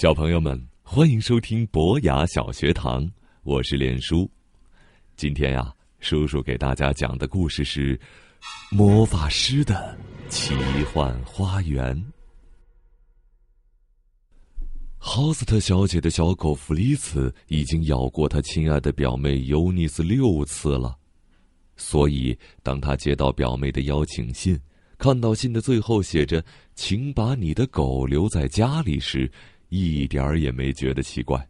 小朋友们，欢迎收听博雅小学堂，我是脸叔。今天呀，叔叔给大家讲的故事是《魔法师的奇幻花园》。豪斯特小姐的小狗弗里茨已经咬过她亲爱的表妹尤尼斯六次了，所以当她接到表妹的邀请信，看到信的最后写着“请把你的狗留在家里”时，一点儿也没觉得奇怪。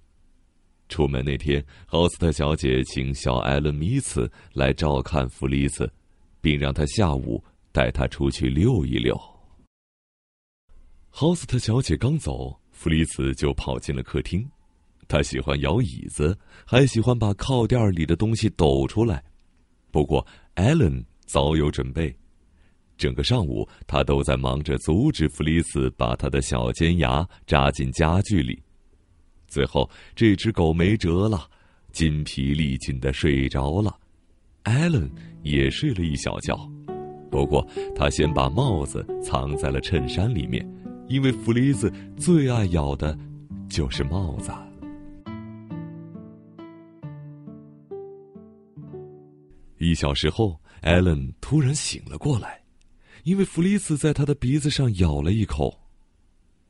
出门那天，豪斯特小姐请小艾伦·米茨来照看弗利茨，并让他下午带他出去溜一溜。豪斯特小姐刚走，弗利茨就跑进了客厅。他喜欢摇椅子，还喜欢把靠垫里的东西抖出来。不过，艾伦早有准备。整个上午，他都在忙着阻止弗里斯把他的小尖牙扎进家具里。最后，这只狗没辙了，筋疲力尽的睡着了。艾伦也睡了一小觉，不过他先把帽子藏在了衬衫里面，因为弗里斯最爱咬的，就是帽子。一小时后，艾伦突然醒了过来。因为弗里斯在他的鼻子上咬了一口。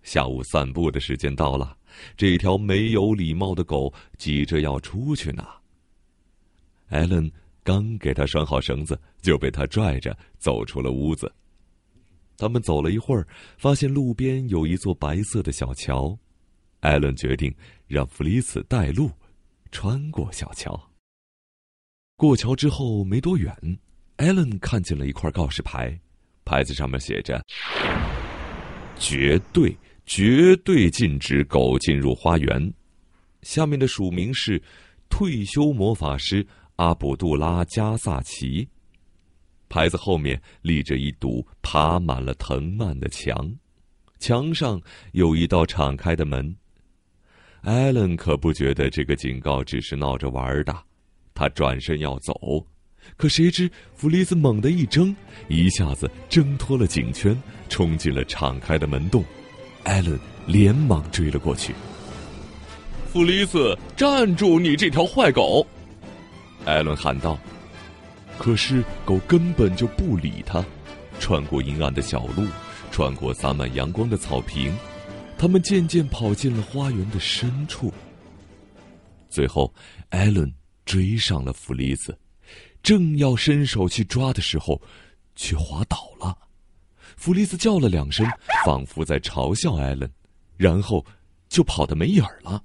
下午散步的时间到了，这条没有礼貌的狗急着要出去呢。艾伦刚给他拴好绳子，就被他拽着走出了屋子。他们走了一会儿，发现路边有一座白色的小桥。艾伦决定让弗里斯带路，穿过小桥。过桥之后没多远，艾伦看见了一块告示牌。牌子上面写着：“绝对、绝对禁止狗进入花园。”下面的署名是“退休魔法师阿卜杜拉·加萨奇”。牌子后面立着一堵爬满了藤蔓的墙，墙上有一道敞开的门。艾伦可不觉得这个警告只是闹着玩的，他转身要走。可谁知，弗利斯猛地一挣，一下子挣脱了颈圈，冲进了敞开的门洞。艾伦连忙追了过去。弗利斯，站住！你这条坏狗！艾伦喊道。可是狗根本就不理他。穿过阴暗的小路，穿过洒满阳光的草坪，他们渐渐跑进了花园的深处。最后，艾伦追上了弗利斯。正要伸手去抓的时候，却滑倒了。弗利斯叫了两声，仿佛在嘲笑艾伦，然后就跑得没影儿了。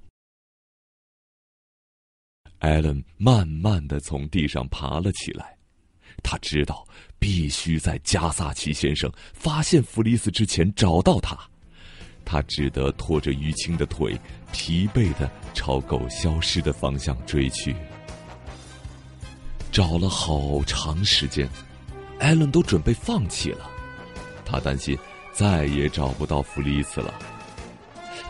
艾伦慢慢的从地上爬了起来，他知道必须在加萨奇先生发现弗利斯之前找到他。他只得拖着淤青的腿，疲惫的朝狗消失的方向追去。找了好长时间，艾伦都准备放弃了。他担心再也找不到弗利斯了。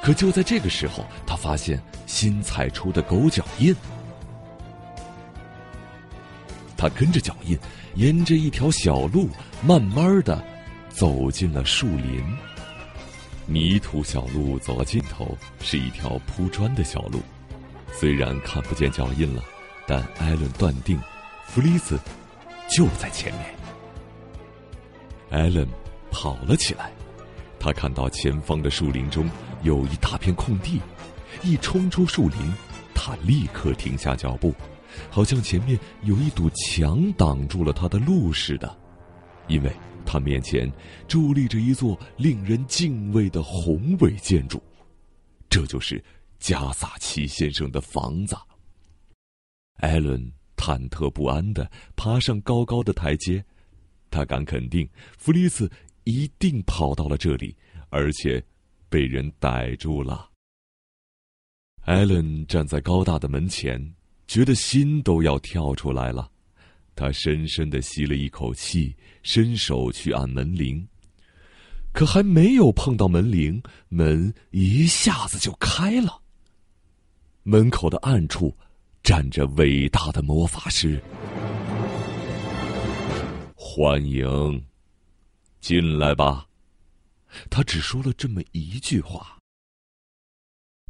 可就在这个时候，他发现新踩出的狗脚印。他跟着脚印，沿着一条小路，慢慢的走进了树林。泥土小路走到尽头，是一条铺砖的小路。虽然看不见脚印了，但艾伦断定。弗利斯就在前面。艾伦跑了起来，他看到前方的树林中有一大片空地，一冲出树林，他立刻停下脚步，好像前面有一堵墙挡住了他的路似的，因为他面前伫立着一座令人敬畏的宏伟建筑，这就是加萨奇先生的房子。艾伦。忐忑不安的爬上高高的台阶，他敢肯定，弗里斯一定跑到了这里，而且被人逮住了。艾伦站在高大的门前，觉得心都要跳出来了。他深深的吸了一口气，伸手去按门铃，可还没有碰到门铃，门一下子就开了。门口的暗处。站着伟大的魔法师，欢迎，进来吧。他只说了这么一句话。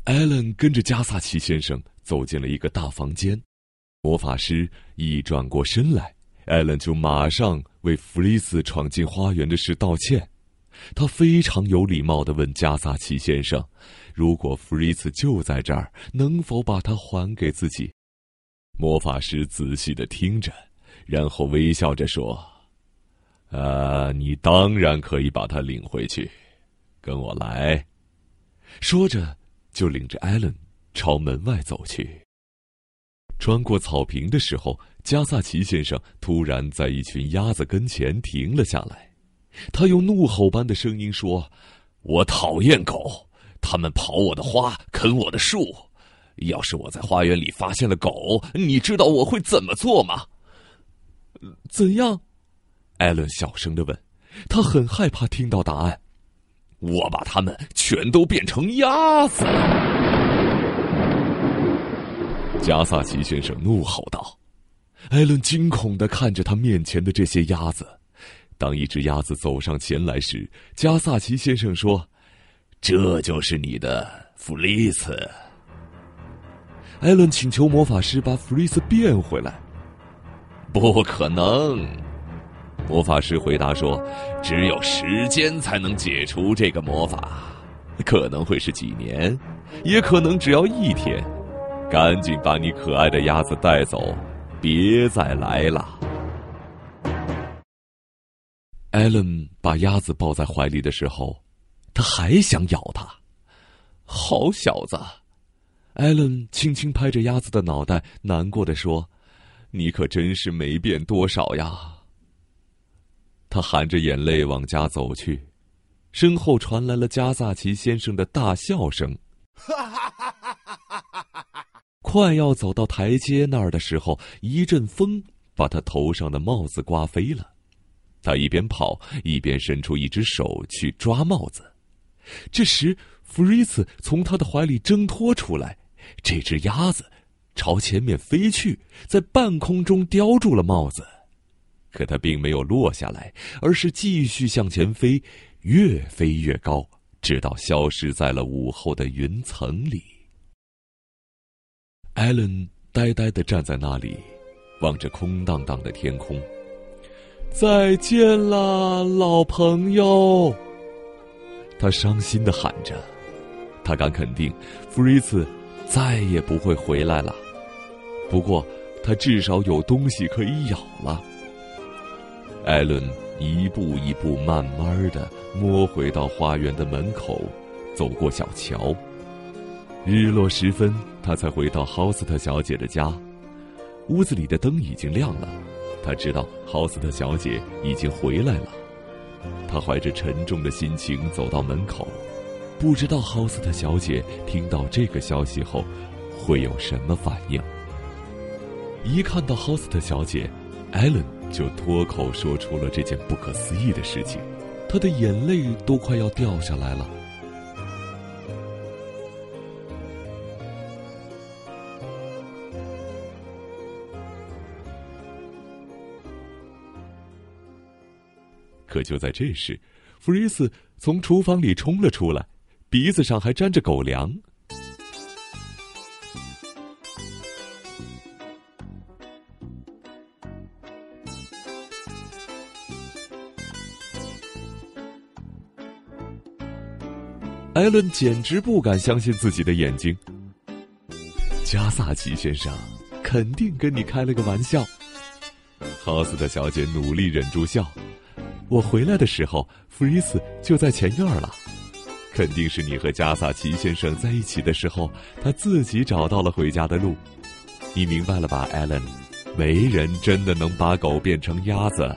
艾伦跟着加萨奇先生走进了一个大房间，魔法师一转过身来，艾伦就马上为弗里斯闯进花园的事道歉。他非常有礼貌的问加萨奇先生：“如果弗里斯就在这儿，能否把他还给自己？”魔法师仔细的听着，然后微笑着说：“呃，你当然可以把他领回去，跟我来。”说着，就领着艾伦朝门外走去。穿过草坪的时候，加萨奇先生突然在一群鸭子跟前停了下来。他用怒吼般的声音说：“我讨厌狗，它们刨我的花，啃我的树。要是我在花园里发现了狗，你知道我会怎么做吗？”“怎样？”艾伦小声的问。他很害怕听到答案。“我把它们全都变成鸭子。”加萨奇先生怒吼道。艾伦惊恐的看着他面前的这些鸭子。当一只鸭子走上前来时，加萨奇先生说：“这就是你的弗利斯。”艾伦请求魔法师把弗利斯变回来。不可能，魔法师回答说：“只有时间才能解除这个魔法，可能会是几年，也可能只要一天。赶紧把你可爱的鸭子带走，别再来了。”艾伦把鸭子抱在怀里的时候，他还想咬它。好小子！艾伦轻轻拍着鸭子的脑袋，难过的说：“你可真是没变多少呀。”他含着眼泪往家走去，身后传来了加萨奇先生的大笑声。快要走到台阶那儿的时候，一阵风把他头上的帽子刮飞了。他一边跑一边伸出一只手去抓帽子，这时弗瑞斯从他的怀里挣脱出来，这只鸭子朝前面飞去，在半空中叼住了帽子，可它并没有落下来，而是继续向前飞，越飞越高，直到消失在了午后的云层里。艾伦呆呆的站在那里，望着空荡荡的天空。再见了，老朋友。他伤心的喊着，他敢肯定，弗瑞茨再也不会回来了。不过，他至少有东西可以咬了。艾伦一步一步慢慢的摸回到花园的门口，走过小桥。日落时分，他才回到豪斯特小姐的家。屋子里的灯已经亮了。他知道豪斯特小姐已经回来了，他怀着沉重的心情走到门口，不知道豪斯特小姐听到这个消息后会有什么反应。一看到豪斯特小姐，艾伦就脱口说出了这件不可思议的事情，他的眼泪都快要掉下来了。可就在这时，弗瑞斯从厨房里冲了出来，鼻子上还沾着狗粮。艾伦简直不敢相信自己的眼睛。加萨奇先生肯定跟你开了个玩笑。豪斯特小姐努力忍住笑。我回来的时候，弗里斯就在前院了。肯定是你和加萨奇先生在一起的时候，他自己找到了回家的路。你明白了吧，艾伦？没人真的能把狗变成鸭子。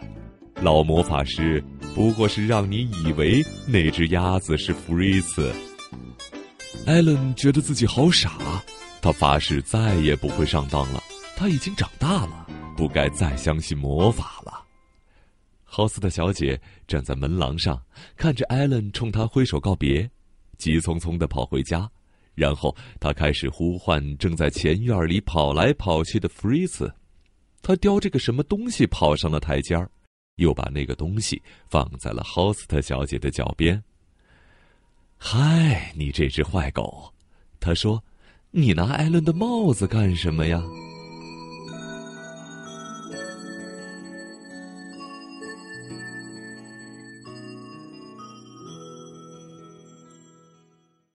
老魔法师不过是让你以为那只鸭子是弗瑞斯。艾伦觉得自己好傻，他发誓再也不会上当了。他已经长大了，不该再相信魔法。豪斯特小姐站在门廊上，看着艾伦冲她挥手告别，急匆匆的跑回家。然后她开始呼唤正在前院里跑来跑去的弗瑞斯。他叼着个什么东西跑上了台阶儿，又把那个东西放在了豪斯特小姐的脚边。嗨，你这只坏狗，他说：“你拿艾伦的帽子干什么呀？”